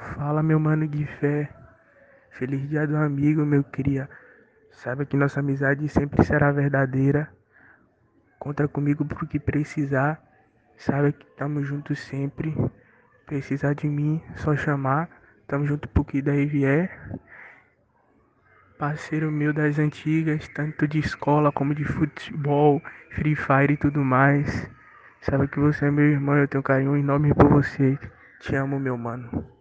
Fala, meu mano de fé. Feliz dia do amigo, meu cria. Saiba que nossa amizade sempre será verdadeira. Conta comigo pro que precisar. Saiba que tamo junto sempre. Precisar de mim, só chamar. Tamo junto pro que daí vier. Parceiro meu das antigas, tanto de escola como de futebol, Free Fire e tudo mais. Sabe que você é meu irmão, eu tenho carinho carinho enorme por você. Te amo, meu mano.